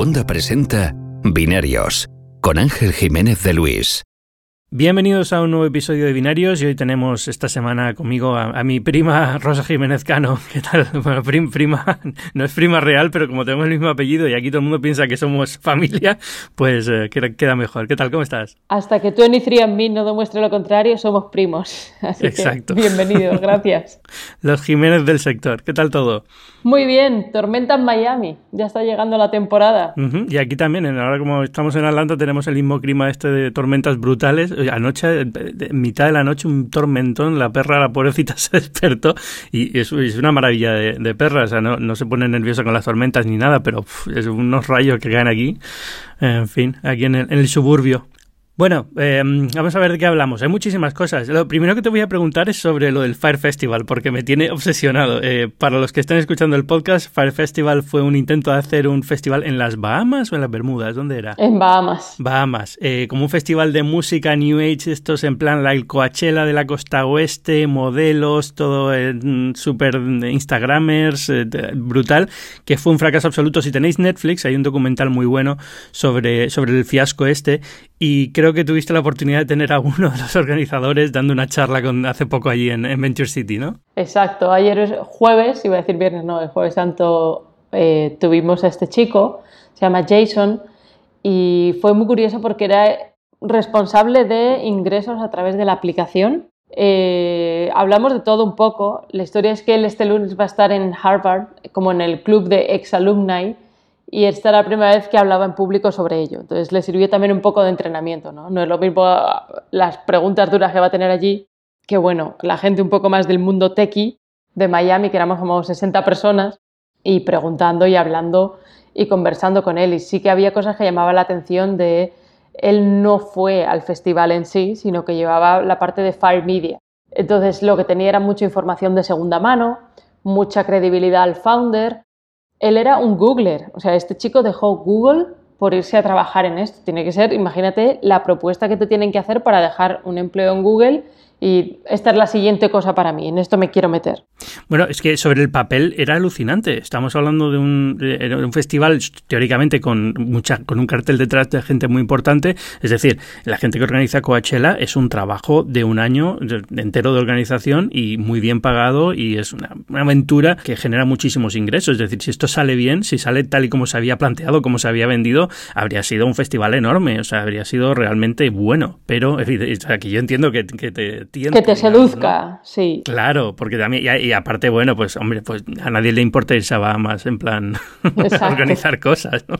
Segunda presenta Binarios con Ángel Jiménez de Luis. Bienvenidos a un nuevo episodio de Binarios y hoy tenemos esta semana conmigo a, mi prima Rosa Jiménez Cano. ¿Qué tal? Bueno, prima, no es prima real, pero como tenemos el mismo apellido y aquí todo el mundo piensa que somos familia, pues eh, queda, mejor. ¿Qué tal? ¿Cómo estás? Hasta que tú en mí no demuestre lo contrario, somos primos. Exacto. bienvenidos, gracias. Los Jiménez del sector. ¿Qué tal todo? Muy bien, tormenta en Miami. Ya está llegando la temporada. Y aquí también, ahora como estamos en Atlanta, tenemos el mismo clima este de tormentas brutales anoche, en mitad de la noche, un tormentón, la perra, la pobrecita, se despertó y es, una maravilla de, perra, o sea, no, se pone nerviosa con las tormentas ni nada, pero es unos rayos que caen aquí, en fin, aquí en el suburbio. Bueno, em, vamos a ver de qué hablamos. Hay muchísimas cosas. Lo primero que te voy a preguntar es sobre lo del Fire Festival, porque me tiene obsesionado. Eh, para los que estén escuchando el podcast, Fire Festival fue un intento de hacer un festival en las Bahamas o en las Bermudas. ¿Dónde era? En Bahamas. Bahamas. Eh, como un festival de música New Age, estos en plan la el Coachella de la costa oeste, modelos, todo eh, súper Instagramers, brutal, que fue un fracaso absoluto. Si tenéis Netflix, hay un documental muy bueno sobre, sobre el fiasco este y creo que tuviste la oportunidad de tener a uno de los organizadores dando una charla con, hace poco allí en, Venture City, ¿no? Exacto, ayer jueves, iba a decir viernes, no, el jueves santo eh, tuvimos a este chico, se llama Jason, y fue muy curioso porque era responsable de ingresos a través de la aplicación. Eh, hablamos de todo un poco. La historia es que él este lunes va a estar en Harvard, como en el club de ex-alumni, y esta era la primera vez que hablaba en público sobre ello. Entonces le sirvió también un poco de entrenamiento, ¿no? No es lo mismo ah, las preguntas duras que va a tener allí que, bueno, la gente un poco más del mundo techie de Miami, que éramos como 60 personas, y preguntando y hablando y conversando con él. Y sí que había cosas que llamaban la atención de él no fue al festival en sí, sino que llevaba la parte de Fire Media. Entonces lo que tenía era mucha información de segunda mano, mucha credibilidad al founder, él era un Googler, o sea, este chico dejó Google por irse a trabajar en esto. Tiene que ser, imagínate, la propuesta que te tienen que hacer para dejar un empleo en Google y esta es la siguiente cosa para mí, en esto me quiero meter. Bueno, es que sobre el papel era alucinante. Estamos hablando de un, un festival teóricamente con mucha, con un cartel detrás de gente muy importante. Es decir, la gente que organiza Coachella es un trabajo de un año entero de organización y muy bien pagado y es una, aventura que genera muchísimos ingresos. Es decir, si esto sale bien, si sale tal y como se había planteado, como se había vendido, habría sido un festival enorme. O sea, habría sido realmente bueno. Pero aquí yo entiendo que, que te que te seduzca, sí. Claro, porque también, y, aparte, bueno, pues hombre, pues a nadie le importa irse a Bahamas en plan organizar cosas, ¿no?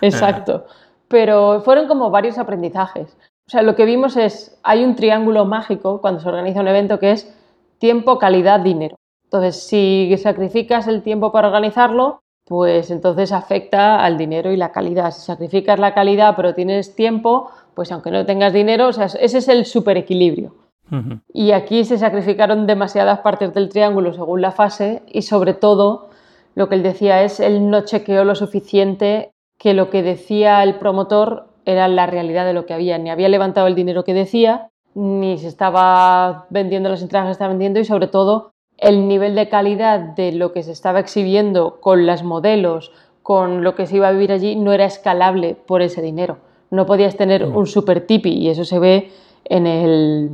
Exacto. Pero fueron como varios aprendizajes. O sea, lo que vimos es, hay un triángulo mágico cuando se organiza un evento que es tiempo, calidad, dinero. Entonces, si sacrificas el tiempo para organizarlo, pues entonces afecta al dinero y la calidad. Si sacrificas la calidad pero tienes tiempo, pues aunque no tengas dinero, o sea, ese es el Y aquí se sacrificaron demasiadas partes del triángulo según la fase y sobre todo lo que él decía es él no chequeó lo suficiente que lo que decía el promotor era la realidad de lo que había, ni había levantado el dinero que decía, ni se estaba vendiendo las entradas que estaba vendiendo y sobre todo el nivel de calidad de lo que se estaba exhibiendo con las modelos, con lo que se iba a vivir allí, no era escalable por ese dinero. No podías tener un super tipi y eso se ve en el,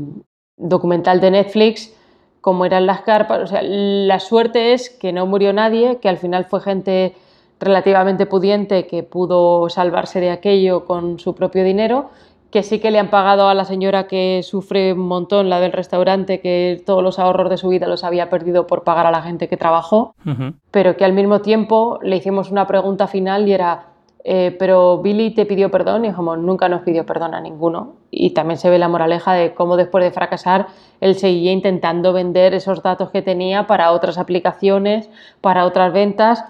documental de Netflix, cómo eran las carpas. O sea, la suerte es que no murió nadie, que al final fue gente relativamente pudiente que pudo salvarse de aquello con su propio dinero, que sí que le han pagado a la señora que sufre un montón, la del restaurante, que todos los ahorros de su vida los había perdido por pagar a la gente que trabajó, pero que al mismo tiempo le hicimos una pregunta final y era, eh, pero Billy te pidió perdón y como nunca nos pidió perdón a ninguno. Y también se ve la moraleja de cómo después de fracasar él seguía intentando vender esos datos que tenía para otras aplicaciones, para otras ventas.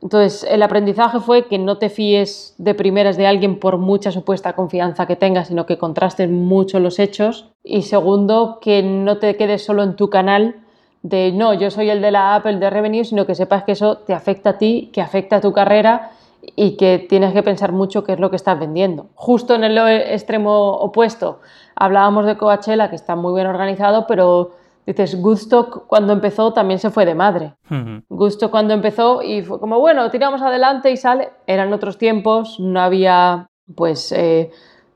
Entonces, el aprendizaje fue que no te fíes de primeras de alguien por mucha supuesta confianza que tengas, sino que contrastes mucho los hechos. Y segundo, que no te quedes solo en tu canal de no, yo soy el de la Apple de Revenue, sino que sepas que eso te afecta a ti, que afecta a tu carrera y que tienes que pensar mucho qué es lo que estás vendiendo. Justo en el extremo opuesto, hablábamos de Coachella, que está muy bien organizado, pero Dices, Gusto cuando empezó también se fue de madre. Gusto cuando empezó y fue como, bueno, tiramos adelante y sale. Eran otros tiempos, no había pues eh,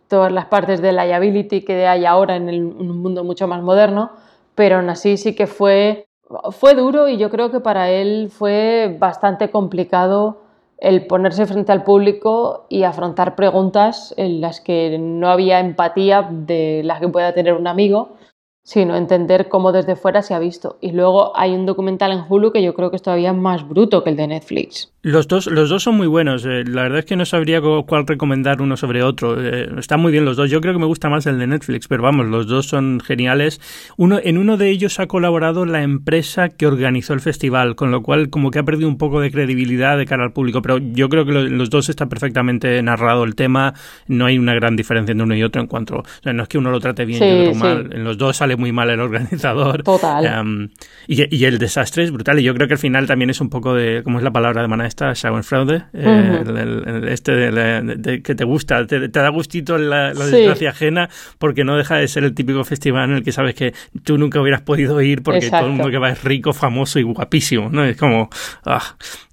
todas las partes de liability que hay ahora en, en, un mundo mucho más moderno, pero aún así sí que fue, fue duro y yo creo que para él fue bastante complicado el ponerse frente al público y afrontar preguntas en las que no había empatía de las que pueda tener un amigo sino entender cómo desde fuera se ha visto. Y luego hay un documental en Hulu que yo creo que es todavía más bruto que el de Netflix. Los dos, los dos son muy buenos. Eh, la verdad es que no sabría cuál recomendar uno sobre otro. Eh, están muy bien los dos. Yo creo que me gusta más el de Netflix, pero vamos, los dos son geniales. Uno, en uno de ellos ha colaborado la empresa que organizó el festival, con lo cual como que ha perdido un poco de credibilidad de cara al público. Pero yo creo que los dos está perfectamente narrado el tema. No hay una gran diferencia entre uno y otro en cuanto... O sea, no es que uno lo trate bien y otro mal. En los dos sale muy mal el organizador. Total. Em, y, el desastre es brutal. Y yo creo que al final también es un poco de... ¿Cómo es la palabra de Mana esta? Schadenfreude. Eh, este de, que te gusta, te, da gustito la, desgracia ajena porque no deja de ser el típico festival en el que sabes que tú nunca hubieras podido ir porque todo el mundo que va es rico, famoso y guapísimo. ¿no? Es como... Ah,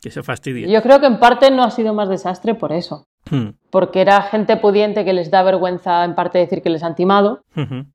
que se fastidia. Yo creo que en parte no ha sido más desastre por eso. Hmm. Porque era gente pudiente que les da vergüenza en parte decir que les han timado.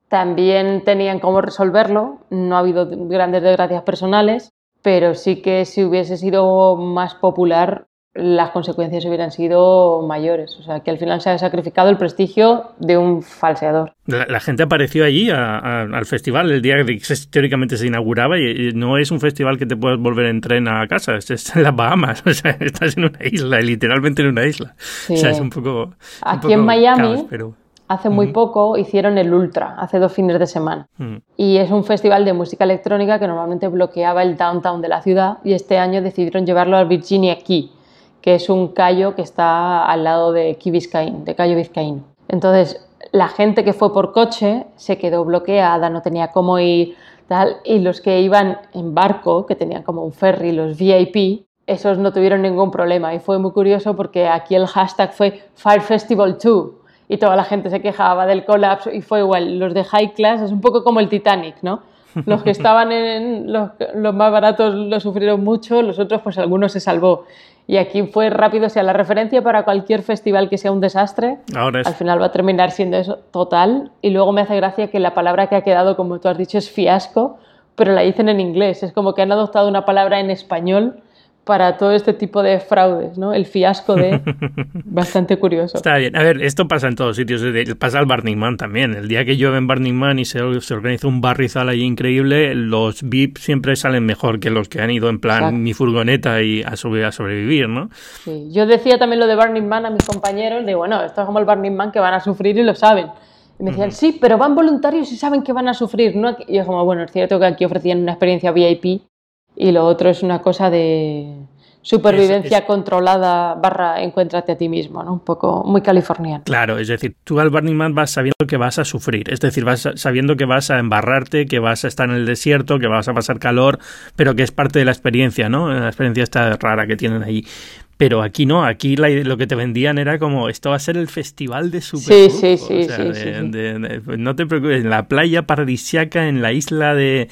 También tenían cómo resolverlo. No ha habido grandes desgracias personales, pero sí que si hubiese sido más popular, las consecuencias hubieran sido mayores. O sea, que al final se ha sacrificado el prestigio de un falseador. La, gente apareció allí al festival el día que teóricamente se inauguraba y, no es un festival que te puedas volver en tren a casa, es, en las Bahamas, o sea, estás en una isla, literalmente en una isla. O sea, es un poco... Aquí en Miami... Hace muy poco hicieron el Ultra, hace dos fines de semana. Y es un festival de música electrónica que normalmente bloqueaba el downtown de la ciudad y este año decidieron llevarlo al Virginia Key, que es un callo que está al lado de Key Biscayne, de Cayo Vizcaíno. Entonces, la gente que fue por coche se quedó bloqueada, no tenía cómo ir, tal, y los que iban en barco, que tenían como un ferry, los VIP, esos no tuvieron ningún problema. Y fue muy curioso porque aquí el hashtag fue Fire Festival 2 y toda la gente se quejaba del colapso y fue igual. Los de high class es un poco como el Titanic, ¿no? Los que estaban en los, los más baratos lo sufrieron mucho, los otros pues algunos se salvó. Y aquí fue rápido, o sea, la referencia para cualquier festival que sea un desastre, al final va a terminar siendo eso total. Y luego me hace gracia que la palabra que ha quedado, como tú has dicho, es fiasco, pero la dicen en inglés. Es como que han adoptado una palabra en español para todo este tipo de fraudes, ¿no? El fiasco de... Bastante curioso. Está bien. A ver, esto pasa en todos sitios. Pasa al Burning Man también. El día que llueve en Burning Man y se, organiza un barrizal allí increíble, los VIP siempre salen mejor que los que han ido en plan mi furgoneta y a, a sobrevivir, ¿no? Sí. Yo decía también lo de Burning Man a mis compañeros, de bueno, esto es como el Burning Man que van a sufrir y lo saben. Y me decían, sí, pero van voluntarios y saben que van a sufrir. ¿no? Y yo como, bueno, es cierto que aquí ofrecían una experiencia VIP y lo otro es una cosa de supervivencia controlada barra encuéntrate a ti mismo, ¿no? Un poco muy californiano. Claro, es decir, tú al Burning Man vas sabiendo que vas a sufrir, es decir, vas sabiendo que vas a embarrarte, que vas a estar en el desierto, que vas a pasar calor, pero que es parte de la experiencia, ¿no? La experiencia esta rara que tienen allí. Pero aquí no, aquí lo que te vendían era como, esto va a ser el festival de super. Sí, sí, sí, pues no te preocupes, en la playa paradisiaca, en la isla de,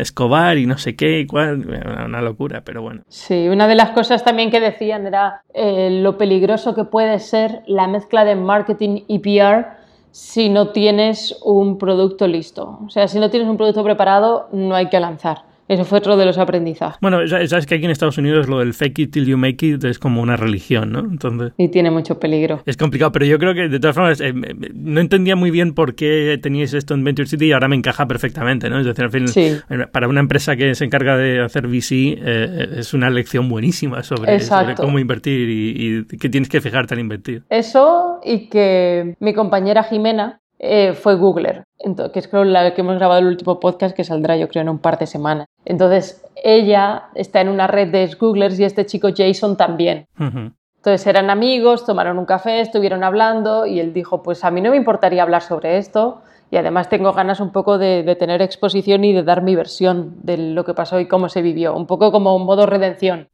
Escobar y no sé qué, cuál, una locura, pero bueno. Sí, una de las cosas también que decían era eh, lo peligroso que puede ser la mezcla de marketing y PR si no tienes un producto listo. O sea, si no tienes un producto preparado, no hay que lanzar. Eso fue otro de los aprendizajes. Bueno, sabes que aquí en Estados Unidos lo del fake it till you make it es como una religión, ¿no? Entonces... Y tiene mucho peligro. Es complicado, pero yo creo que de todas formas eh, no entendía muy bien por qué teníais esto en Venture City y ahora me encaja perfectamente, ¿no? Es decir, al fin, eh, para una empresa que se encarga de hacer VC eh, es una lección buenísima sobre, cómo invertir y, y qué tienes que fijarte al invertir. Eso y que mi compañera Jimena, eh, fue Googler, que es creo la que hemos grabado el último podcast que saldrá yo creo en un par de semanas. Entonces ella está en una red de Googlers y este chico Jason también. Entonces eran amigos, tomaron un café, estuvieron hablando y él dijo, pues a mí no me importaría hablar sobre esto y además tengo ganas un poco de, tener exposición y de dar mi versión de lo que pasó y cómo se vivió, un poco como un modo redención.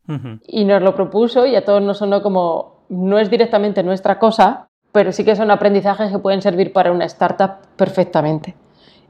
Y nos lo propuso y a todos nos sonó como, no es directamente nuestra cosa, pero sí que son aprendizajes que pueden servir para una startup perfectamente.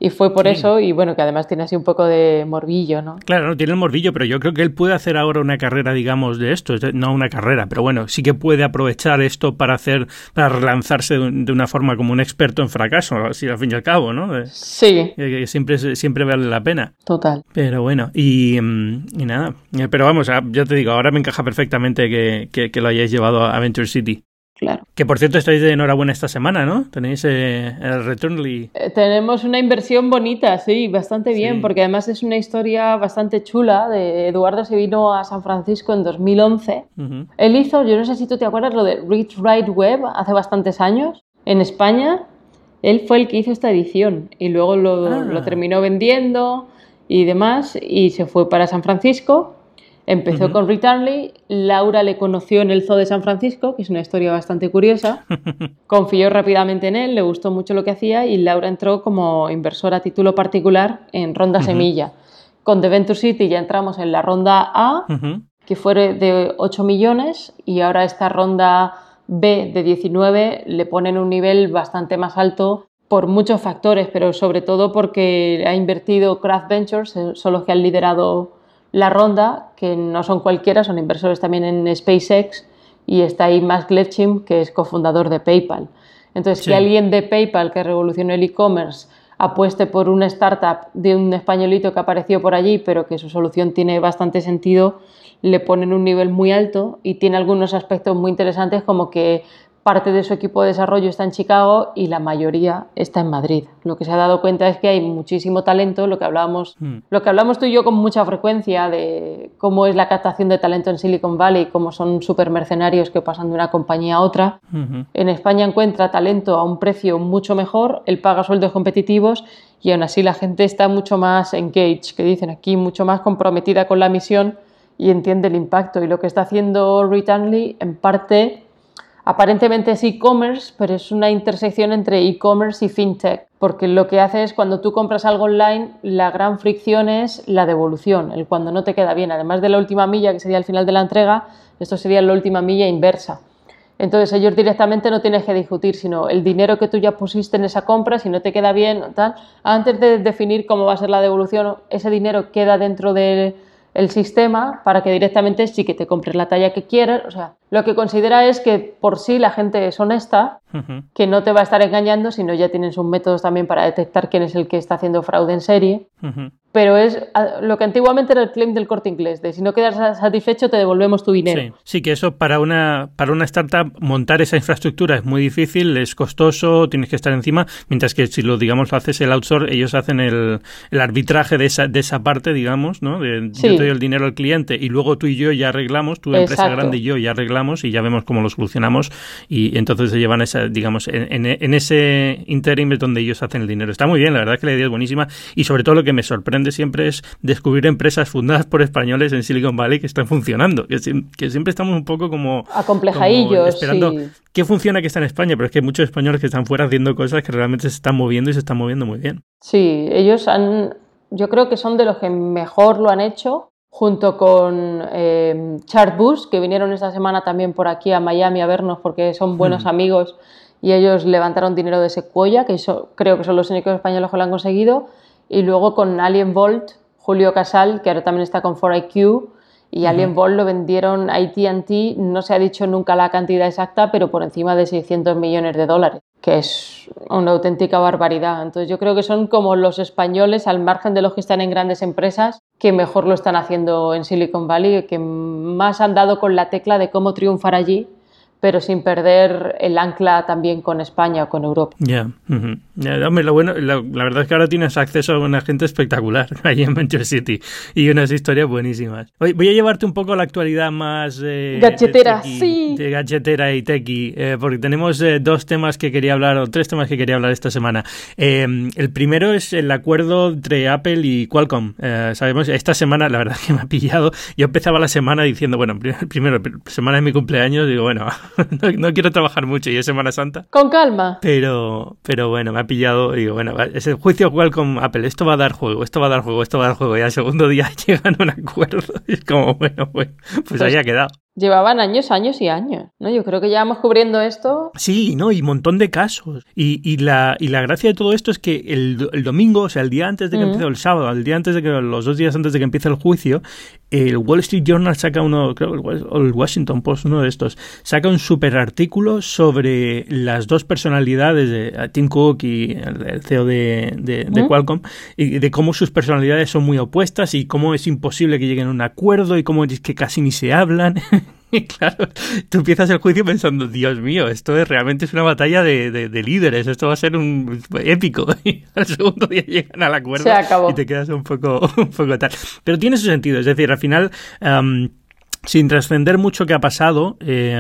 y fue por eso, y bueno, que además tiene así un poco de morbillo, ¿no? Claro, no tiene el morbillo, pero yo creo que él puede hacer ahora una carrera, digamos, de esto, no una carrera, pero bueno, sí que puede aprovechar esto para hacer, para relanzarse de una forma como un experto en fracaso, así al fin y al cabo, ¿no? Sí. Que siempre, siempre vale la pena. Total. Pero bueno, y, mm, y nada, eh, pero vamos, ya te digo, ahora me encaja perfectamente que, que lo hayáis llevado a Adventure City. Claro. Que por cierto estáis de enhorabuena esta semana, ¿no? Tenéis eh, el Returnly. Eh, tenemos una inversión bonita, sí, bastante bien, porque además es una historia bastante chula de Eduardo se vino a San Francisco en 2011. Él hizo, yo no sé si tú te acuerdas, lo de Read Write Web hace bastantes años en España. Él fue el que hizo esta edición y luego lo, ah. lo terminó vendiendo y demás y se fue para San Francisco Empezó con Returnly, Laura le conoció en el Zoo de San Francisco, que es una historia bastante curiosa. Confió rápidamente en él, le gustó mucho lo que hacía y Laura entró como inversora a título particular en Ronda Semilla. Con The Venture City ya entramos en la ronda A, que fue de 8 millones, y ahora esta ronda B de 19 le ponen un nivel bastante más alto por muchos factores, pero sobre todo porque ha invertido Craft Ventures, eh, son los que han liderado la ronda, que no son cualquiera, son inversores también en SpaceX, y está ahí Max Levchin, que es cofundador de PayPal. Entonces, si alguien de PayPal que revolucionó el e-commerce apueste por una startup de un españolito que apareció por allí, pero que su solución tiene bastante sentido, le ponen un nivel muy alto y tiene algunos aspectos muy interesantes como que parte de su equipo de desarrollo está en Chicago y la mayoría está en Madrid. Lo que se ha dado cuenta es que hay muchísimo talento, lo que hablábamos, hmm. lo que hablamos tú y yo con mucha frecuencia de cómo es la captación de talento en Silicon Valley, cómo son super mercenarios que pasan de una compañía a otra. En España encuentra talento a un precio mucho mejor, él paga sueldos competitivos y aún así la gente está mucho más engaged, que dicen aquí, mucho más comprometida con la misión y entiende el impacto. Y lo que está haciendo Returnly en parte Aparentemente es e-commerce, pero es una intersección entre e-commerce y fintech, porque lo que hace es cuando tú compras algo online, la gran fricción es la devolución, el cuando no te queda bien. Además de la última milla, que sería el final de la entrega, esto sería la última milla inversa. Entonces ellos directamente no tienes que discutir, sino el dinero que tú ya pusiste en esa compra, si no te queda bien, tal, antes de definir cómo va a ser la devolución, ese dinero queda dentro de el sistema para que directamente sí que te compres la talla que quieras. O sea, lo que considera es que por sí la gente es honesta, que no te va a estar engañando, sino ya tienen sus métodos también para detectar quién es el que está haciendo fraude en serie pero es lo que antiguamente era el claim del corte inglés, de si no quedas satisfecho te devolvemos tu dinero. Sí, sí que eso para una, para una startup montar esa infraestructura es muy difícil, es costoso, tienes que estar encima, mientras que si lo digamos lo haces el outsource, ellos hacen el, el arbitraje de esa, de esa parte, digamos, ¿no? De, Yo te doy el dinero al cliente y luego tú y yo ya arreglamos, tu empresa grande y yo ya arreglamos y ya vemos cómo lo solucionamos y, entonces se llevan esa, digamos, en, en, ese interim es donde ellos hacen el dinero. Está muy bien, la verdad que la idea es buenísima y sobre todo lo que me sorprende siempre es descubrir empresas fundadas por españoles en Silicon Valley que están funcionando, que, siempre estamos un poco como... Acomplejadillos, esperando qué funciona que está en España, pero es que hay muchos españoles que están fuera haciendo cosas que realmente se están moviendo y se están moviendo muy bien. Sí, ellos han... Yo creo que son de los que mejor lo han hecho, junto con eh, que vinieron esta semana también por aquí a Miami a vernos porque son buenos hmm. amigos y ellos levantaron dinero de Sequoia, que creo que son los únicos españoles que lo han conseguido, y luego con Alien Vault, Julio Casal, que ahora también está con 4IQ, y Alien Vault lo vendieron a AT&T, no se ha dicho nunca la cantidad exacta, pero por encima de 600 millones de dólares, que es una auténtica barbaridad. Entonces yo creo que son como los españoles, al margen de los que están en grandes empresas, que mejor lo están haciendo en Silicon Valley, que más han dado con la tecla de cómo triunfar allí pero sin perder el ancla también con España o con Europa. Ya, lo bueno, la, verdad es que ahora tienes acceso a una gente espectacular allí en Manchester City y unas historias buenísimas. Voy, voy a llevarte un poco a la actualidad más... Eh, gachetera, sí. De gachetera y tequi, eh, porque tenemos eh, dos temas que quería hablar, o tres temas que quería hablar esta semana. Em, el primero es el acuerdo entre Apple y Qualcomm. sabemos, esta semana, la verdad que me ha pillado, yo empezaba la semana diciendo, bueno, primero, semana de mi cumpleaños, digo, bueno, no, quiero trabajar mucho y es Semana Santa. Con calma. Pero, pero bueno, me ha pillado y digo, bueno, es el juicio igual con Apple. Esto va a dar juego, esto va a dar juego, esto va a dar juego. Y al segundo día llegan a un acuerdo. Y es como, bueno, pues, pues, pues ahí ha quedado. Llevaban años, años y años, ¿no? Yo creo que llevamos cubriendo esto. Sí, ¿no? Y un montón de casos. Y, y, la, y la gracia de todo esto es que el, el domingo, o sea, el día antes de que empiece el sábado, el día antes de que, los dos días antes de que empiece el juicio, el Wall Street Journal saca uno, creo, el Washington Post, uno de estos, saca un super artículo sobre las dos personalidades de Tim Cook y el, CEO de, de, de Qualcomm, y de cómo sus personalidades son muy opuestas y cómo es imposible que lleguen a un acuerdo y cómo es que casi ni se hablan. Y claro, tú empiezas el juicio pensando, Dios mío, esto es, realmente es una batalla de, de, líderes, esto va a ser un épico. Y al segundo día llegan al acuerdo y te quedas un poco, un poco tal. Pero tiene su sentido, es decir, al final... Um, sin trascender mucho que ha pasado, eh,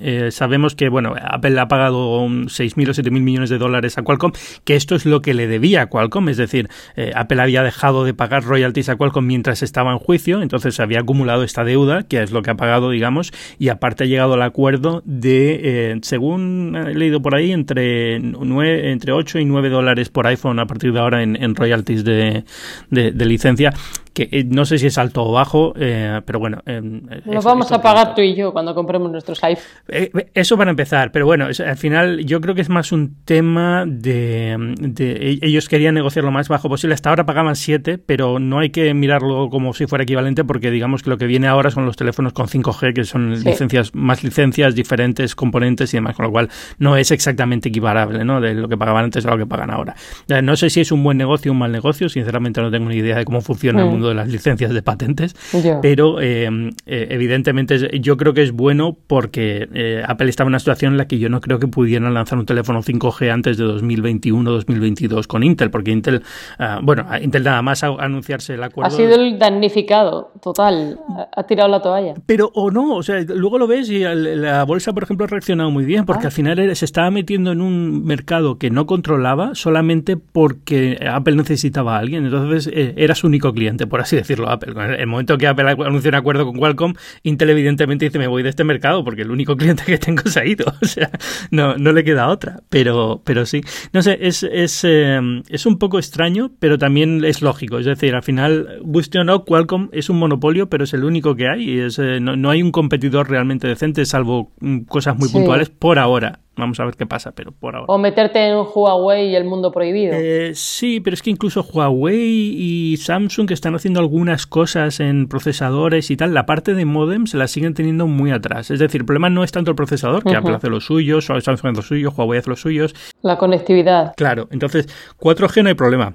eh, sabemos que bueno, Apple ha pagado 6.000 o 7.000 millones de dólares a Qualcomm, que esto es lo que le debía a Qualcomm, es decir, eh, Apple había dejado de pagar royalties a Qualcomm mientras estaba en juicio, entonces se había acumulado esta deuda, que es lo que ha pagado, digamos, y aparte ha llegado al acuerdo de, según he leído por ahí, entre, 9, entre 8 y 9 dólares por iPhone a partir de ahora en, royalties de licencia, que eh, no sé si es alto o bajo, eh, pero bueno. Eh, Nos vamos a pagar tú y yo cuando compremos nuestros iPhones. eso para empezar, pero bueno, al final yo creo que es más un tema de, e, Ellos querían negociar lo más bajo posible. Hasta ahora pagaban 7, pero no hay que mirarlo como si fuera equivalente porque digamos que lo que viene ahora son los teléfonos con 5G, que son licencias, más licencias, diferentes componentes y demás, con lo cual no es exactamente equivalable ¿no? de lo que pagaban antes a lo que pagan ahora. No sé si es un buen negocio o un mal negocio, sinceramente no tengo ni idea de cómo funciona el mm. Mundo de las licencias de patentes, pero eh, eh, evidentemente yo creo que es bueno porque eh, Apple estaba en una situación en la que yo no creo que pudieran lanzar un teléfono 5G antes de 2021-2022 con Intel, porque Intel, ah, bueno, Intel nada más a anunciarse el acuerdo. Ha sido el damnificado, total, ha tirado la toalla. Pero o no, o sea, luego lo ves y la bolsa, por ejemplo, ha reaccionado muy bien, porque ah. al final se estaba metiendo en un mercado que no controlaba solamente porque Apple necesitaba a alguien, entonces era su único cliente. Por así decirlo, Apple. En el momento que Apple anunció un acuerdo con Qualcomm, Intel evidentemente dice, me voy de este mercado porque el único cliente que tengo se ha ido. O sea, no, no le queda otra. Pero, pero sí. No sé, es, es, eh, es un poco extraño, pero también es lógico. Es decir, al final, guste o no, Qualcomm es un monopolio, pero es el único que hay. Y es, eh, no, no, hay un competidor realmente decente, salvo mm, cosas muy puntuales por ahora. Vamos a ver qué pasa, pero por ahora. O meterte en Huawei y el mundo prohibido. Eh, sí, pero es que incluso Huawei y Samsung que están haciendo algunas cosas en procesadores y tal, la parte de modem se la siguen teniendo muy atrás. Es decir, el problema no es tanto el procesador, que Apple hace los suyos, Samsung hace los suyos, Huawei hace los suyos. La conectividad. Claro, entonces 4G no hay problema.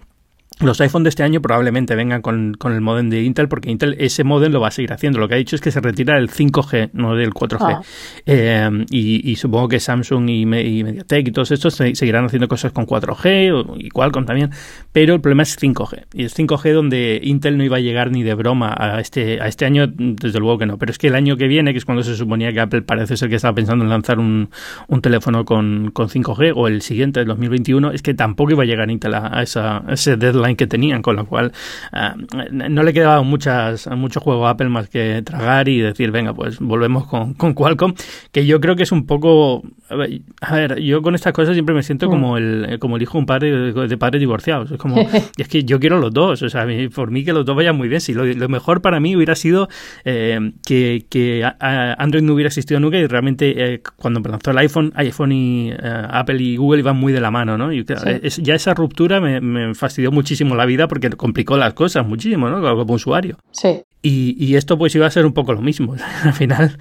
Los iPhone de este año probablemente vengan con, con, el modem de Intel porque Intel ese modem lo va a seguir haciendo. Lo que ha dicho es que se retira el 5G, no del 4G. Ah. Eh, y, supongo que Samsung y, Mediatek y todos estos seguirán haciendo cosas con 4G y Qualcomm también. Pero el problema es 5G. Y es 5G donde Intel no iba a llegar ni de broma a este, a este año, desde luego que no. Pero es que el año que viene, que es cuando se suponía que Apple parece ser que estaba pensando en lanzar un, un teléfono con, con 5G, o el siguiente, el 2021, es que tampoco iba a llegar Intel a, esa, a ese deadline que tenían, con lo cual ah, no le quedaba muchas, mucho juego a Apple más que tragar y decir, venga, pues volvemos con, con Qualcomm, que yo creo que es un poco... A ver, yo con estas cosas siempre me siento como el, como el hijo de un padre de padres divorciados. Es como, es que yo quiero los dos, o sea, por mí que los dos vayan muy bien. Si lo, mejor para mí hubiera sido eh, que, que, Android no hubiera existido nunca y realmente eh, cuando lanzó el iPhone, iPhone y eh, Apple y Google iban muy de la mano, ¿no? Y ya esa ruptura me, me fastidió muchísimo la vida porque complicó las cosas muchísimo, ¿no? Como usuario. Sí. Y, esto pues iba a ser un poco lo mismo. Al final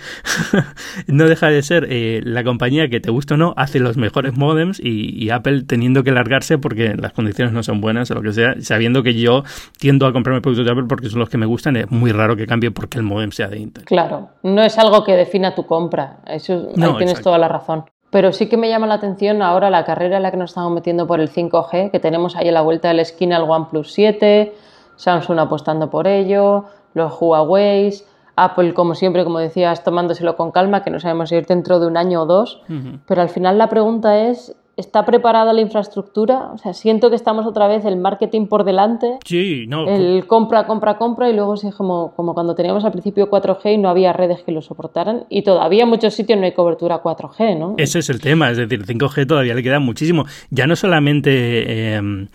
no deja de ser eh, la compañía que te gusta o no hace los mejores modems y, Apple teniendo que largarse porque las condiciones no son buenas o lo que sea, sabiendo que yo tiendo a comprarme productos de Apple porque son los que me gustan, es muy raro que cambie porque el modem sea de Intel. Claro, no es algo que defina tu compra, eso ahí tienes toda la razón. Pero sí que me llama la atención ahora la carrera en la que nos estamos metiendo por el 5G, que tenemos ahí a la vuelta de la esquina el OnePlus 7, Samsung apostando por ello, los Huawei, Apple, como siempre, como decías, tomándoselo con calma, que no sabemos si ir dentro de un año o dos. Pero al final la pregunta es, ¿Está preparada la infraestructura? O sea, siento que estamos otra vez el marketing por delante. Sí, no. El compra, compra, compra y luego es como, como cuando teníamos al principio 4G y no había redes que lo soportaran y todavía en muchos sitios no hay cobertura 4G, ¿no? Ese es el tema, es decir, 5G todavía le queda muchísimo. Ya no solamente... Eh,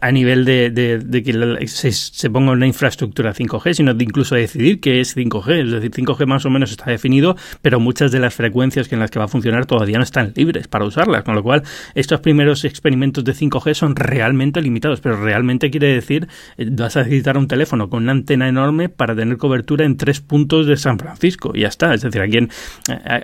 a nivel de, que se, ponga una infraestructura 5G, sino de incluso decidir qué es 5G. Es decir, 5G más o menos está definido, pero muchas de las frecuencias en las que va a funcionar todavía no están libres para usarlas, con lo cual estos primeros experimentos de 5G son realmente limitados, pero realmente quiere decir, eh, vas a necesitar un teléfono con una antena enorme para tener cobertura en tres puntos de San Francisco y ya está. Es decir, aquí,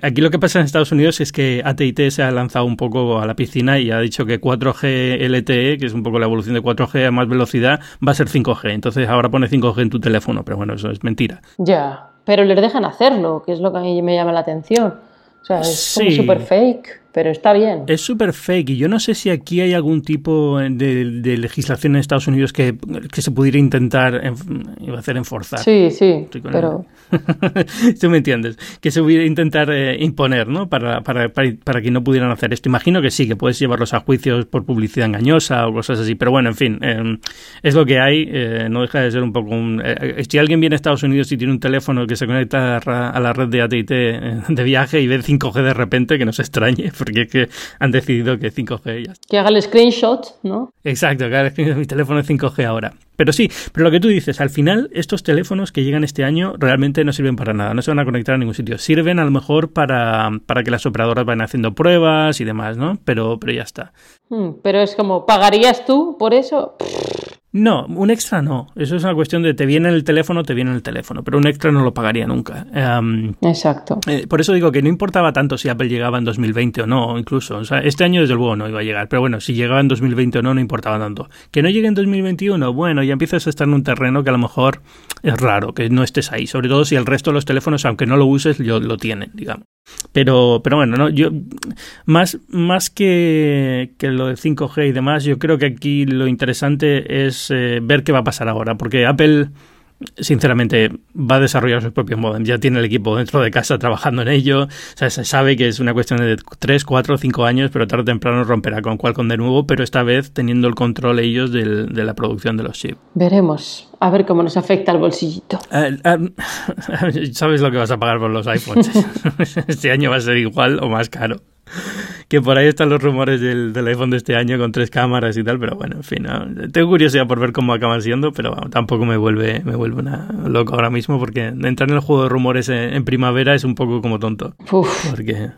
aquí lo que pasa en Estados Unidos es que AT&T se ha lanzado un poco a la piscina y ha dicho que 4G LTE, que es un poco la evolución de 4G a más velocidad, va a ser 5G. Entonces ahora pone 5G en tu teléfono, pero bueno, eso es mentira. Ya, pero les dejan hacerlo, que es lo que a mí me llama la atención. O sea, es como súper fake pero está bien. Es súper fake y yo no sé si aquí hay algún tipo de, legislación en Estados Unidos que, se pudiera intentar a hacer enforzar. Sí, sí, pero... Tú me entiendes, que se pudiera intentar eh, imponer, ¿no? Para, para, para, que no pudieran hacer esto. Imagino que sí, que puedes llevarlos a juicios por publicidad engañosa o cosas así, pero bueno, en fin, em, es lo que hay, eh, no deja de ser un poco un... Eh, si alguien viene a Estados Unidos y tiene un teléfono que se conecta a la red de AT&T de viaje y ve 5G de repente, que no se extrañe, porque es que han decidido que 5G ya Que haga el screenshot, ¿no? Exacto, que haga el screenshot de mi teléfono es 5G ahora. Pero sí, pero lo que tú dices, al final estos teléfonos que llegan este año realmente no sirven para nada, no se van a conectar a ningún sitio. Sirven a lo mejor para, para que las operadoras vayan haciendo pruebas y demás, ¿no? Pero, pero ya está. Hmm, pero es como, ¿pagarías tú por eso? No, un extra no. Eso es una cuestión de te viene el teléfono, te viene el teléfono, pero un extra no lo pagaría nunca. Em, Exacto. Eh, por eso digo que no importaba tanto si Apple llegaba en 2020 o no, incluso. O sea, este año desde luego no iba a llegar, pero bueno, si llegaba en 2020 o no, no importaba tanto. Que no llegue en 2021, bueno, ya empiezas a estar en un terreno que a lo mejor es raro que no estés ahí, sobre todo si el resto de los teléfonos, aunque no lo uses, lo, lo tienen, digamos. Pero, pero bueno, no, yo más, más que, que, lo de 5G y demás, yo creo que aquí lo interesante es eh, ver qué va a pasar ahora, porque Apple sinceramente, va a desarrollar sus propios modems. Ya tiene el equipo dentro de casa trabajando en ello. O sea, se sabe que es una cuestión de 3, 4, 5 años, pero tarde o temprano romperá con Qualcomm de nuevo, pero esta vez teniendo el control ellos de la producción de los chips. Veremos. A ver cómo nos afecta el bolsillito. Eh, sabes lo que vas a pagar por los iPhones. este año va a ser igual o más caro que por ahí están los rumores del, iPhone de este año con tres cámaras y tal, pero bueno, en fin, tengo curiosidad por ver cómo acaban siendo, pero tampoco me vuelve, me vuelve una loco ahora mismo porque entrar en el juego de rumores en, primavera es un poco como tonto. Porque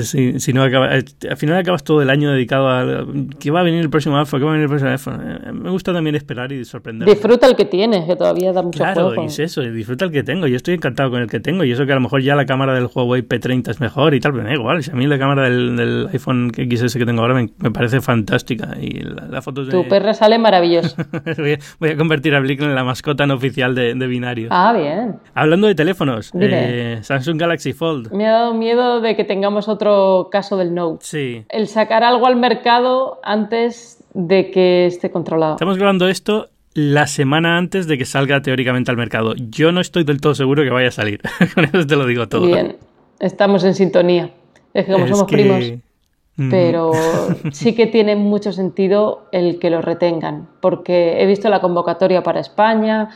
si, no acaba, al final acabas todo el año dedicado a que va a venir el próximo iPhone, que va a venir el próximo iPhone. Eh, me gusta también esperar y sorprender. Disfruta el que tienes, que todavía da mucho claro, juego. es eso, disfruta el que tengo. Yo estoy encantado con el que tengo y eso que a lo mejor ya la cámara del Huawei P30 es mejor y tal, pero da igual, si a mí la cámara del, del iPhone XS que tengo ahora me, parece fantástica. Y la, foto de... Tu perra sale maravilloso. voy, a, convertir a Blick en la mascota no oficial de, de Binario. Ah, bien. Hablando de teléfonos, eh, Samsung Galaxy Fold. Me ha dado miedo de que tengamos otro caso del Note. Sí. El sacar algo al mercado antes de que esté controlado. Estamos grabando esto la semana antes de que salga teóricamente al mercado. Yo no estoy del todo seguro que vaya a salir. Con eso te lo digo todo. Bien, estamos en sintonía. Es que como somos primos. Pero sí que tiene mucho sentido el que lo retengan, porque he visto la convocatoria para España,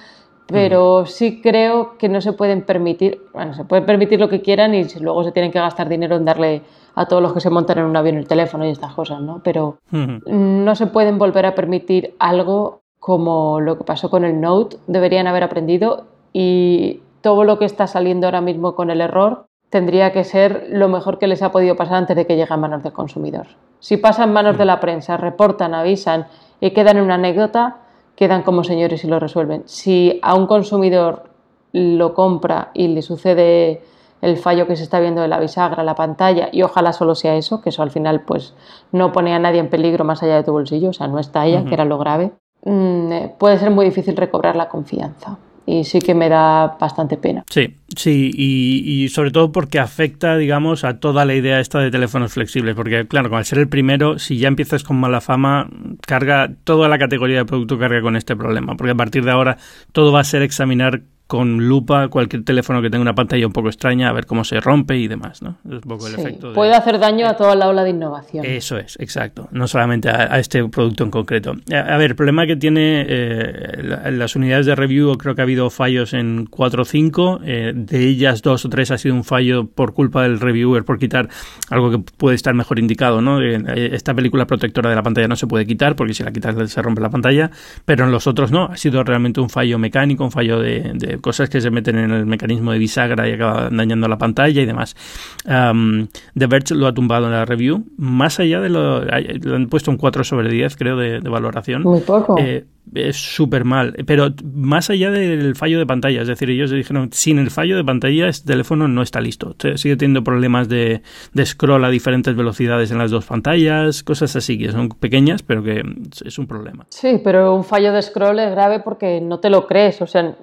pero sí creo que no se pueden permitir, bueno, se pueden permitir lo que quieran y luego se tienen que gastar dinero en darle a todos los que se montan en un avión el teléfono y estas cosas, ¿no? Pero no se pueden volver a permitir algo como lo que pasó con el Note, deberían haber aprendido y todo lo que está saliendo ahora mismo con el error tendría que ser lo mejor que les ha podido pasar antes de que llegue a manos del consumidor. Si pasa en manos de la prensa, reportan, avisan y quedan en una anécdota, quedan como señores y lo resuelven. Si a un consumidor lo compra y le sucede el fallo que se está viendo de la bisagra, la pantalla, y ojalá solo sea eso, que eso al final pues no pone a nadie en peligro más allá de tu bolsillo, o sea, no está ella, que era lo grave, mm, eh, puede ser muy difícil recobrar la confianza y sí que me da bastante pena. Sí, sí, y, sobre todo porque afecta, digamos, a toda la idea esta de teléfonos flexibles, porque claro, al ser el primero, si ya empiezas con mala fama, carga, toda la categoría de producto carga con este problema, porque a partir de ahora todo va a ser examinar con lupa cualquier teléfono que tenga una pantalla un poco extraña, a ver cómo se rompe y demás, ¿no? Es un poco el efecto. Puede hacer daño a toda la ola de innovación. Eso es, exacto. No solamente a, este producto en concreto. A, ver, el problema que tiene eh, las unidades de review, creo que ha habido fallos en 4 o 5. Eh, de ellas, dos o tres ha sido un fallo por culpa del reviewer, por quitar algo que puede estar mejor indicado, ¿no? Eh, esta película protectora de la pantalla no se puede quitar porque si la quitas se rompe la pantalla, pero en los otros no. Ha sido realmente un fallo mecánico, un fallo de, cosas que se meten en el mecanismo de bisagra y acaba dañando la pantalla y demás. The Verge lo ha tumbado en la review. Más allá de lo. Lo han puesto un 4 sobre 10, creo, de, valoración. Muy poco. Eh, es súper mal. Pero más allá del fallo de pantalla, es decir, ellos dijeron, sin el fallo de pantalla, este teléfono no está listo. Sigue teniendo problemas de, de scroll a diferentes velocidades en las dos pantallas, cosas así, que son pequeñas, pero que es un problema. Sí, pero un fallo de scroll es grave porque no te lo crees. O sea,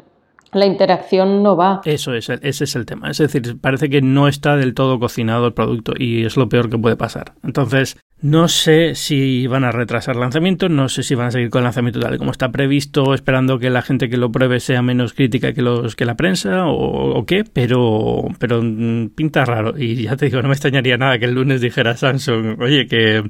la interacción no va. Eso es, ese es el tema. Es decir, parece que no está del todo cocinado el producto y es lo peor que puede pasar. Entonces, no sé si van a retrasar lanzamiento, no sé si van a seguir con el lanzamiento tal y como está previsto, esperando que la gente que lo pruebe sea menos crítica que los que la prensa o, qué, pero, pero mm, pinta raro. Y ya te digo, no me extrañaría nada que el lunes dijera Samsung, oye, que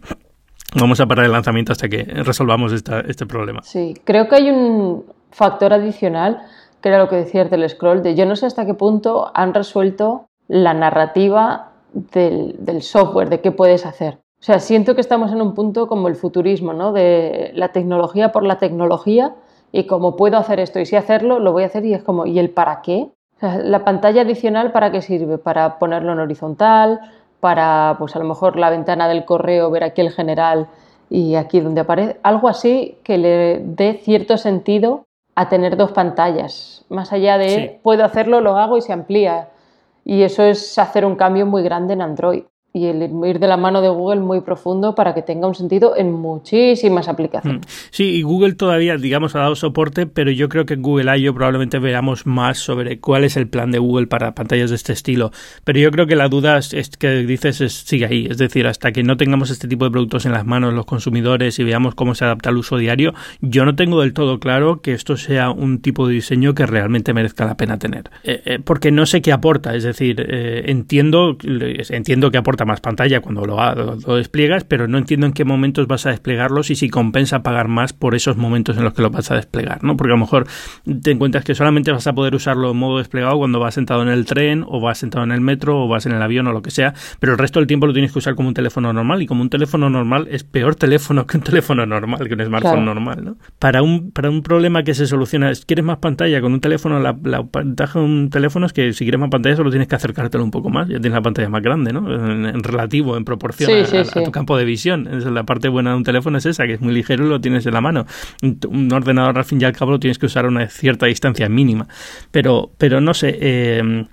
vamos a parar el lanzamiento hasta que resolvamos este problema. Sí, creo que hay un factor adicional que era lo que decía el scroll, de yo no sé hasta qué punto han resuelto la narrativa del, software, de qué puedes hacer. O sea, siento que estamos en un punto como el futurismo, ¿no? De la tecnología por la tecnología y como puedo hacer esto y si hacerlo, lo voy a hacer y es como, ¿y el para qué? la pantalla adicional, ¿para qué sirve? Para ponerlo en horizontal, para, pues a lo mejor la ventana del correo, ver aquí el general y aquí donde aparece, algo así que le dé cierto sentido a tener dos pantallas. Más allá de puedo hacerlo, lo hago y se amplía. Y eso es hacer un cambio muy grande en Android y el ir de la mano de Google muy profundo para que tenga un sentido en muchísimas aplicaciones. Mm. Sí, y Google todavía, digamos, ha dado soporte, pero yo creo que en Google I.O. probablemente veamos más sobre cuál es el plan de Google para pantallas de este estilo. Pero yo creo que la duda es, que dices es, sigue ahí. Es decir, hasta que no tengamos este tipo de productos en las manos los consumidores y veamos cómo se adapta al uso diario, yo no tengo del todo claro que esto sea un tipo de diseño que realmente merezca la pena tener. Eh, eh, porque no sé qué aporta. Es decir, eh, entiendo, entiendo que aporta más pantalla cuando lo, lo, despliegas, pero no entiendo en qué momentos vas a desplegarlos y si compensa pagar más por esos momentos en los que lo vas a desplegar, ¿no? Porque a lo mejor te encuentras que solamente vas a poder usarlo en modo desplegado cuando vas sentado en el tren o vas sentado en el metro o vas en el avión o lo que sea, pero el resto del tiempo lo tienes que usar como un teléfono normal y como un teléfono normal es peor teléfono que un teléfono normal, que un smartphone normal, ¿no? Para un, para un problema que se soluciona, ¿quieres más pantalla con un teléfono? La, la ventaja de un teléfono es que si quieres más pantalla solo tienes que acercártelo un poco más, ya tienes la pantalla más grande, ¿no? En relativo, en proporción a, tu campo de visión. la parte buena de un teléfono es esa, que es muy ligero y lo tienes en la mano. Un ordenador, al fin y al cabo, lo tienes que usar a una cierta distancia mínima. Pero, pero no sé. Eh,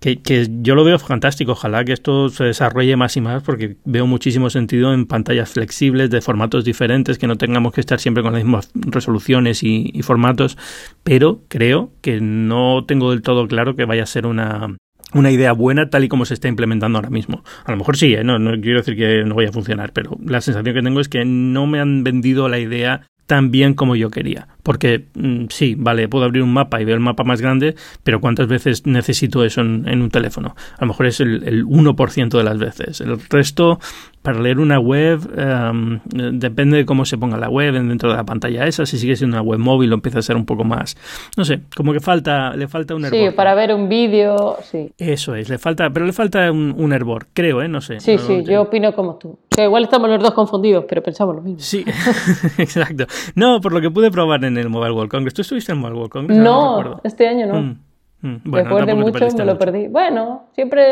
que, que, yo lo veo fantástico. Ojalá que esto se desarrolle más y más porque veo muchísimo sentido en pantallas flexibles de formatos diferentes, que no tengamos que estar siempre con las mismas resoluciones y formatos, pero creo que no tengo del todo claro que vaya a ser una, una idea buena tal y como se está implementando ahora mismo. A lo mejor sí, ¿eh? no, no quiero decir que no vaya a funcionar, pero la sensación que tengo es que no me han vendido la idea tan bien como yo quería. Porque mm, sí, vale, puedo abrir un mapa y ver el mapa más grande, pero ¿cuántas veces necesito eso en, un teléfono? A lo mejor es el, el 1% de las veces. El resto para leer una web, em, depende de cómo se ponga la web dentro de la pantalla esa, si sigue siendo una web móvil o empieza a ser un poco más, no sé, como que falta, le falta un hervor. Sí, para ver un vídeo, sí. Eso es, le falta, pero le falta un, un hervor, creo, ¿eh? No sé. Sí, sí, yo opino como tú. Que igual estamos los dos confundidos, pero pensamos lo mismo. Sí, exacto. No, por lo que pude probar en el Mobile World Congress. ¿Tú estuviste en el Mobile World Congress? No, este año no. Mm. Mm, Después de mucho me lo perdí. Bueno, siempre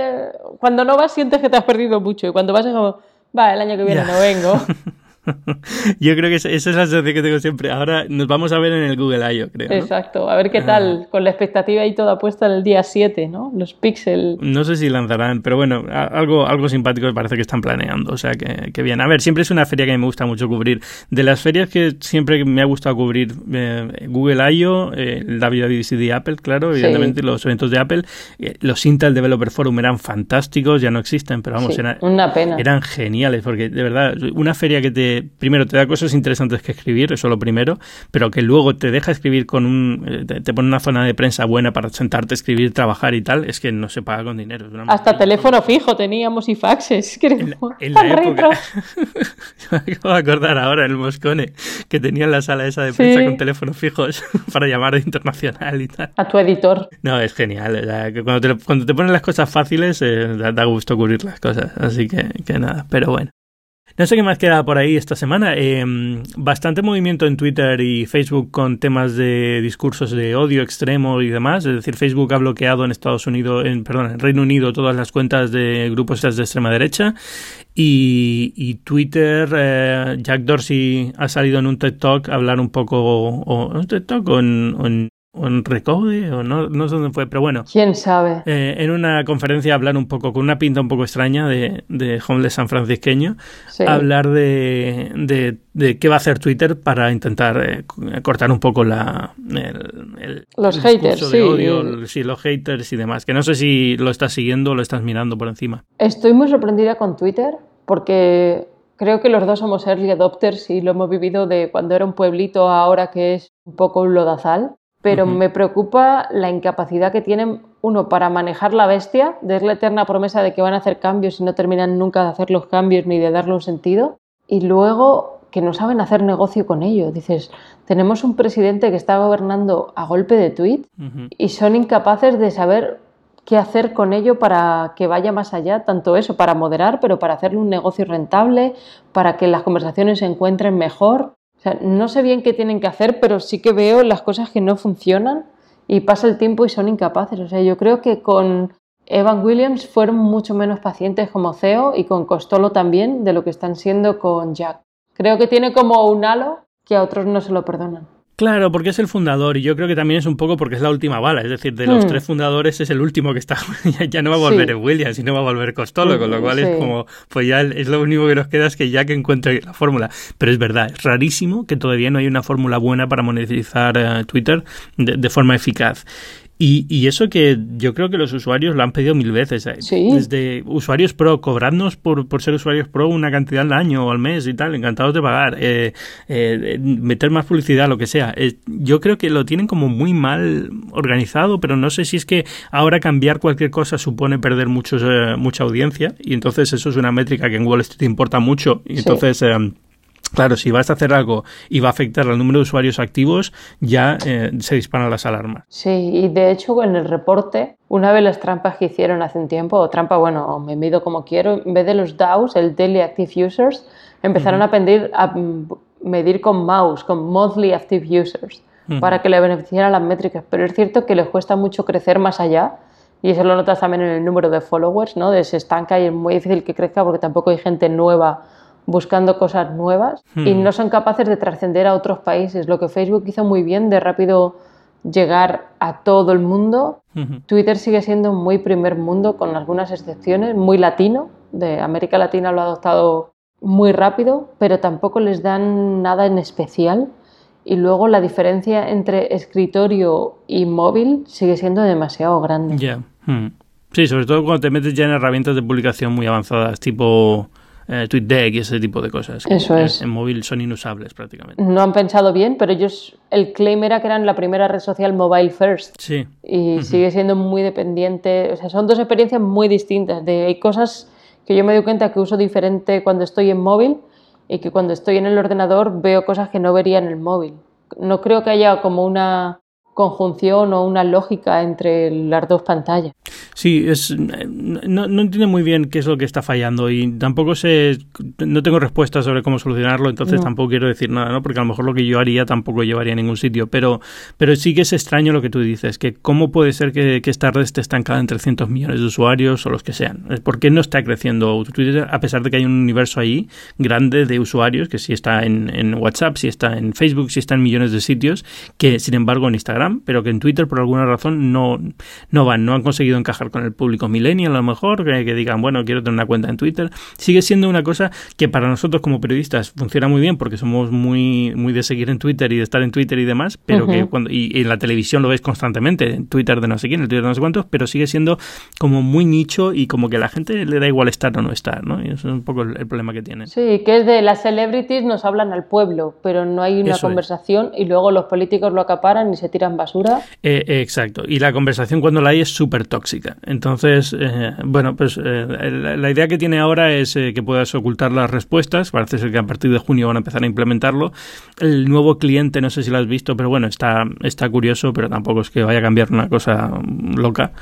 cuando no vas sientes que te has perdido mucho y cuando vas es como, va, el año que viene no vengo. Yo creo que esa, es la sensación que tengo siempre. Ahora nos vamos a ver en el Google I.O., creo. Exacto, a ver qué tal, con la expectativa ahí toda puesta en el día 7, ¿no? Los Pixel. No sé si lanzarán, pero bueno, algo, algo simpático me parece que están planeando, o sea que, bien. A ver, siempre es una feria que me gusta mucho cubrir. De las ferias que siempre me ha gustado cubrir, eh, Google I.O., eh, el WWDC Apple, claro, evidentemente los eventos de Apple, eh, los Intel Developer Forum eran fantásticos, ya no existen, pero vamos, eran, una pena. eran geniales, porque de verdad, una feria que te te, primero, te da cosas interesantes que escribir, eso lo primero, pero que luego te deja escribir con un, eh, te, pone una zona de prensa buena para sentarte, escribir, trabajar y tal, es que no se paga con dinero. Hasta teléfono fijo teníamos y faxes, creo. En, la, época, me acabo de acordar ahora en el Moscone, que tenían la sala esa de prensa con teléfonos fijos para llamar internacional y tal. A tu editor. No, es genial, cuando, te, cuando te ponen las cosas fáciles, eh, da, gusto cubrir las cosas, así que, que nada, pero bueno. No sé qué más queda por ahí esta semana. Em, bastante movimiento en Twitter y Facebook con temas de discursos de odio extremo y demás. Es decir, Facebook ha bloqueado en Estados Unidos, en, perdón, en Reino Unido todas las cuentas de grupos de extrema derecha. Y, Twitter, eh, Jack Dorsey ha salido en un TED Talk a hablar un poco, o, un TED Talk o o en Recode, o no, no sé dónde fue, pero bueno. ¿Quién sabe? Eh, en una conferencia hablar un poco, con una pinta un poco extraña de, de homeless san francisqueño, hablar de, de, qué va a hacer Twitter para intentar eh, cortar un poco la... El, los haters, sí. Odio, sí, los haters y demás, que no sé si lo estás siguiendo o lo estás mirando por encima. Estoy muy sorprendida con Twitter porque creo que los dos somos early adopters y lo hemos vivido de cuando era un pueblito a ahora que es un poco un lodazal pero me preocupa la incapacidad que tienen, uno, para manejar la bestia, de la eterna promesa de que van a hacer cambios y no terminan nunca de hacer los cambios ni de darle un sentido, y luego que no saben hacer negocio con ello. Dices, tenemos un presidente que está gobernando a golpe de tweet y son incapaces de saber qué hacer con ello para que vaya más allá, tanto eso, para moderar, pero para hacerle un negocio rentable, para que las conversaciones se encuentren mejor no sé bien qué tienen que hacer, pero sí que veo las cosas que no funcionan y pasa el tiempo y son incapaces. O sea, yo creo que con Evan Williams fueron mucho menos pacientes como CEO y con Costolo también de lo que están siendo con Jack. Creo que tiene como un halo que a otros no se lo perdonan. Claro, porque es el fundador y yo creo que también es un poco porque es la última bala, es decir, de los hmm. tres fundadores es el último que está, ya no va a volver Williams y no va a volver Costello, con lo cual es como, pues ya es lo único que nos queda es que ya que encuentre la fórmula. Pero es verdad, es rarísimo que todavía no hay una fórmula buena para monetizar eh, Twitter de forma eficaz. Y, eso que yo creo que los usuarios lo han pedido mil veces. Eh. Desde usuarios pro, cobradnos por, por ser usuarios pro una cantidad al año o al mes y tal, encantados de pagar. Eh, eh, meter más publicidad, lo que sea. yo creo que lo tienen como muy mal organizado, pero no sé si es que ahora cambiar cualquier cosa supone perder muchos, mucha audiencia. Y entonces eso es una métrica que en Wall Street importa mucho. Y entonces Claro, si vas a hacer algo y va a afectar al número de usuarios activos, ya eh, se disparan las alarmas. Sí, y de hecho en el reporte, una de las trampas que hicieron hace un tiempo, o trampa, bueno, me mido como quiero, en vez de los DAOs, el Daily Active Users, empezaron a, pedir, a medir con mouse, con Monthly Active Users, para que le beneficiaran las métricas. Pero es cierto que les cuesta mucho crecer más allá. Y eso lo notas también en el número de followers, ¿no? De se estanca y es muy difícil que crezca porque tampoco hay gente nueva buscando cosas nuevas y hmm. no son capaces de trascender a otros países. Lo que Facebook hizo muy bien de rápido llegar a todo el mundo. Twitter sigue siendo muy primer mundo con algunas excepciones, muy latino. De América Latina lo ha adoptado muy rápido, pero tampoco les dan nada en especial. Y luego la diferencia entre escritorio y móvil sigue siendo demasiado grande. Ya. Hmm. Sí, sobre todo cuando te metes ya en herramientas de publicación muy avanzadas, tipo eh, TweetDeck y ese tipo de cosas. Eso es. En, móvil son inusables prácticamente. No han pensado bien, pero ellos, el claim era que eran la primera red social mobile first. Sí. Y sigue siendo muy dependiente. O sea, son dos experiencias muy distintas. De, hay cosas que yo me doy cuenta que uso diferente cuando estoy en móvil y que cuando estoy en el ordenador veo cosas que no vería en el móvil. No creo que haya como una conjunción o una lógica entre las dos pantallas. Sí, es, no, no entiendo muy bien qué es lo que está fallando y tampoco sé, no tengo respuesta sobre cómo solucionarlo, entonces tampoco quiero decir nada, ¿no? Porque a lo mejor lo que yo haría tampoco llevaría a ningún sitio, pero, pero sí que es extraño lo que tú dices, que cómo puede ser que, esta red esté estancada en 300 millones de usuarios o los que sean. ¿Por qué no está creciendo Twitter a pesar de que hay un universo ahí grande de usuarios, que sí está en, en WhatsApp, sí está en Facebook, sí está en millones de sitios, que sin embargo en Instagram, pero que en Twitter por alguna razón no, no van, no han conseguido encajar con el público millennial a lo mejor, que, digan, bueno, quiero tener una cuenta en Twitter. Sigue siendo una cosa que para nosotros como periodistas funciona muy bien porque somos muy, muy de seguir en Twitter y de estar en Twitter y demás, pero que cuando, y, en la televisión lo ves constantemente, en Twitter de no sé quién, en Twitter de no sé cuántos, pero sigue siendo como muy nicho y como que a la gente le da igual estar o no estar, ¿no? Y eso es un poco el, problema que tienen. Sí, que es de las celebrities nos hablan al pueblo, pero no hay una conversación y luego los políticos lo acaparan y se tiran basura. Eh, exacto, y la conversación cuando la hay es súper tóxica. Entonces, eh, bueno, pues eh, la, idea que tiene ahora es que puedas ocultar las respuestas, parece ser que a partir de junio van a empezar a implementarlo. El nuevo cliente, no sé si lo has visto, pero bueno, está, está curioso, pero tampoco es que vaya a cambiar una cosa loca.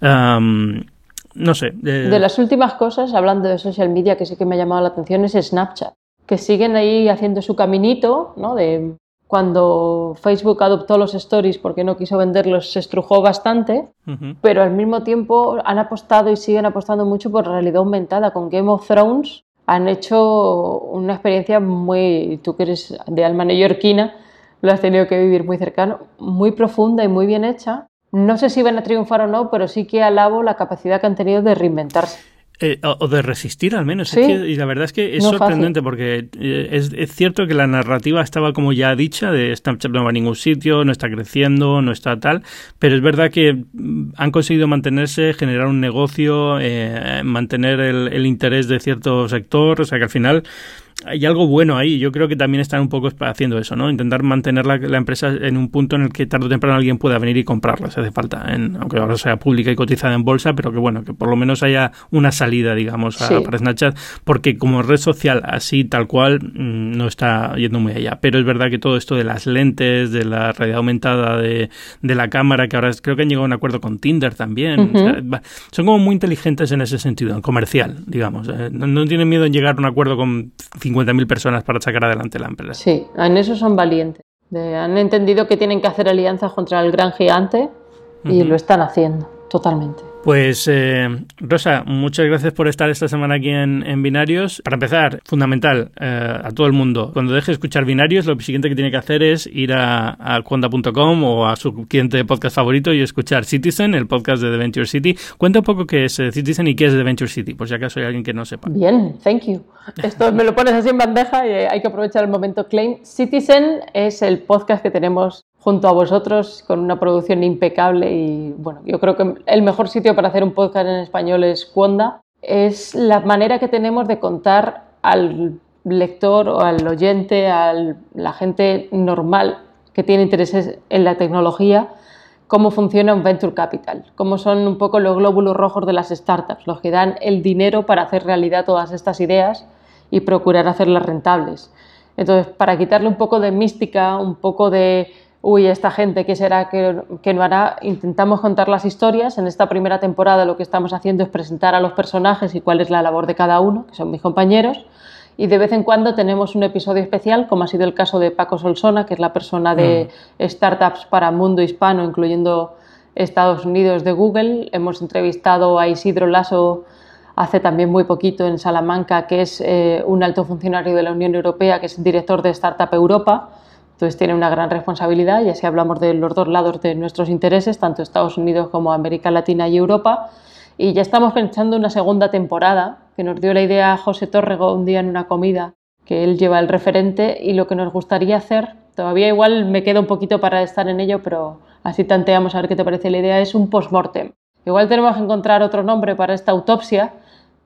no sé. De las últimas cosas, hablando de social media, que sí que me ha llamado la atención, es Snapchat, que siguen ahí haciendo su caminito, ¿no? De cuando Facebook adoptó los stories porque no quiso venderlos, se estrujó bastante, pero al mismo tiempo han apostado y siguen apostando mucho por realidad aumentada. Con Game of Thrones han hecho una experiencia muy, tú que eres de alma neoyorquina, lo has tenido que vivir muy cercano, muy profunda y muy bien hecha. No sé si van a triunfar o no, pero sí que alabo la capacidad que han tenido de reinventarse. Eh, o de resistir al menos. y la verdad es que es sorprendente porque eh, es, cierto que la narrativa estaba como ya dicha, de Snapchat no va a ningún sitio, no está creciendo, no está tal, pero es verdad que mm, han conseguido mantenerse, generar un negocio, eh, mantener el, el interés de cierto sector, o sea que al final hay algo bueno ahí. Yo creo que también están un poco haciendo eso, ¿no? Intentar mantener la, empresa en un punto en el que tarde o temprano alguien pueda venir y comprarla, si hace falta, aunque ahora sea pública y cotizada en bolsa, pero que bueno, que por lo menos haya una salida, digamos, para Snapchat, porque como red social así, tal cual, mm, no está yendo muy allá. Pero es verdad que todo esto de las lentes, de la realidad aumentada de, la cámara, que ahora creo que han llegado a un acuerdo con Tinder también, son como muy inteligentes en ese sentido, en comercial, digamos. Eh, no, no tienen miedo en llegar a un acuerdo con 50.000 personas para sacar adelante la empresa. Sí, en eso son valientes. han entendido que tienen que hacer alianzas contra el gran gigante y lo están haciendo totalmente. Pues eh, Rosa, muchas gracias por estar esta semana aquí en, Binarios. Para empezar, fundamental eh, a todo el mundo, cuando deje de escuchar Binarios, lo siguiente que tiene que hacer es ir a, a o a su cliente de podcast favorito y escuchar Citizen, el podcast de The Venture City. Cuenta un poco qué es eh, Citizen y qué es The Venture City, por si acaso hay alguien que no sepa. Bien, thank you. Esto me lo pones así en bandeja y hay que aprovechar el momento claim. Citizen es el podcast que tenemos junto a vosotros con una producción impecable y bueno, yo creo que el mejor sitio para hacer un podcast en español es Cuonda. Es la manera que tenemos de contar al lector o al oyente, a la gente normal que tiene intereses en la tecnología, cómo funciona un venture capital, cómo son un poco los glóbulos rojos de las startups, los que dan el dinero para hacer realidad todas estas ideas y procurar hacerlas rentables. Entonces, para quitarle un poco de mística, un poco de uy, esta gente, ¿qué será que, que no hará? Intentamos contar las historias. En esta primera temporada lo que estamos haciendo es presentar a los personajes y cuál es la labor de cada uno, que son mis compañeros. Y de vez en cuando tenemos un episodio especial, como ha sido el caso de Paco Solsona, que es la persona de mm. startups para mundo hispano, incluyendo Estados Unidos de Google. Hemos entrevistado a Isidro Lasso hace también muy poquito en Salamanca, que es eh, un alto funcionario de la Unión Europea, que es director de Startup Europa entonces tiene una gran responsabilidad y así hablamos de los dos lados de nuestros intereses, tanto Estados Unidos como América Latina y Europa. Y ya estamos pensando en una segunda temporada que nos dio la idea José Tórrego un día en una comida, que él lleva el referente y lo que nos gustaría hacer, todavía igual me queda un poquito para estar en ello, pero así tanteamos a ver qué te parece la idea, es un post-mortem. Igual tenemos que encontrar otro nombre para esta autopsia,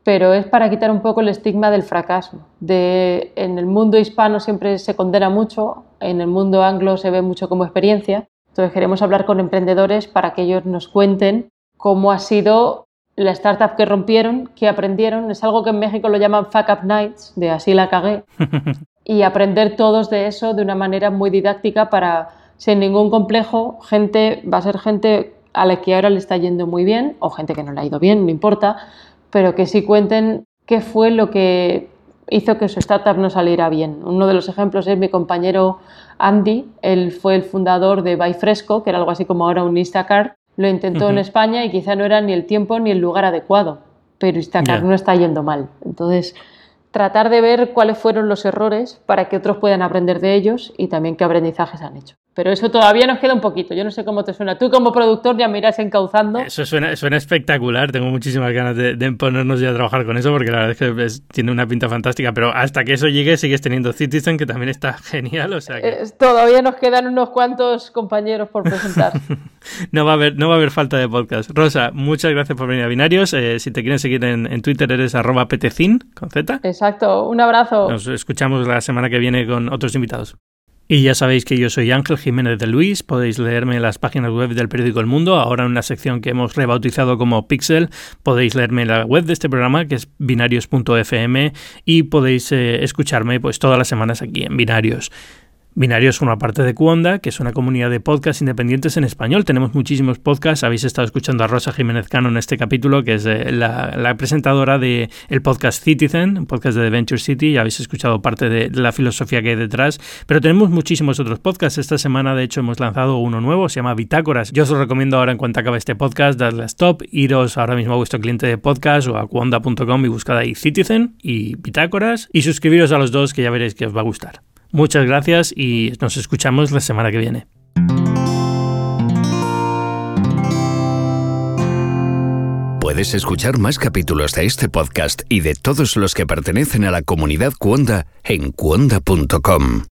pero es para quitar un poco el estigma del fracaso. De, en el mundo hispano siempre se condena mucho, en el mundo anglo se ve mucho como experiencia. Entonces queremos hablar con emprendedores para que ellos nos cuenten cómo ha sido la startup que rompieron, qué aprendieron. Es algo que en México lo llaman fuck up nights, de así la cagué. y aprender todos de eso de una manera muy didáctica para, sin ningún complejo, gente, va a ser gente a la que ahora le está yendo muy bien, o gente que no le ha ido bien, no importa, pero que sí cuenten qué fue lo que hizo que su startup no saliera bien. Uno de los ejemplos es mi compañero Andy, él fue el fundador de Buy Fresco, que era algo así como ahora un Instacart. Lo intentó en España y quizá no era ni el tiempo ni el lugar adecuado, pero Instacart no está yendo mal. Entonces, tratar de ver cuáles fueron los errores para que otros puedan aprender de ellos y también qué aprendizajes han hecho. Pero eso todavía nos queda un poquito. Yo no sé cómo te suena. Tú como productor ya me irás encauzando. Eso suena, suena espectacular. Tengo muchísimas ganas de, ponernos ya a trabajar con eso porque la verdad es que tiene una pinta fantástica. Pero hasta que eso llegue sigues teniendo Citizen que también está genial. O sea todavía nos quedan unos cuantos compañeros por presentar. no, va a haber, no va a haber falta de podcast. Rosa, muchas gracias por venir a Binarios. Eh, si te quieren seguir en, en Twitter eres arroba petecin con Z. Exacto. Un abrazo. Nos escuchamos la semana que viene con otros invitados. Y ya sabéis que yo soy Ángel Jiménez de Luis, podéis leerme las páginas web del periódico El Mundo, ahora en una sección que hemos rebautizado como Pixel, podéis leerme la web de este programa que es binarios.fm y podéis eh, escucharme pues todas las semanas aquí en Binarios. Binario es una parte de Cuonda, que es una comunidad de podcasts independientes en español. Tenemos muchísimos podcasts. Habéis estado escuchando a Rosa Jiménez Cano en este capítulo, que es eh, la, presentadora del el podcast Citizen, un podcast de Venture City. Ya habéis escuchado parte de la filosofía que hay detrás. Pero tenemos muchísimos otros podcasts. Esta semana, de hecho, hemos lanzado uno nuevo, se llama Bitácoras. Yo os lo recomiendo ahora en cuanto acabe este podcast, darle a stop, iros ahora mismo a vuestro cliente de podcast o a cuonda.com y buscad ahí Citizen y Bitácoras y suscribiros a los dos que ya veréis que os va a gustar. Muchas gracias y nos escuchamos la semana que viene. Puedes escuchar más capítulos de este podcast y de todos los que pertenecen a la comunidad Cuonda en cuonda.com.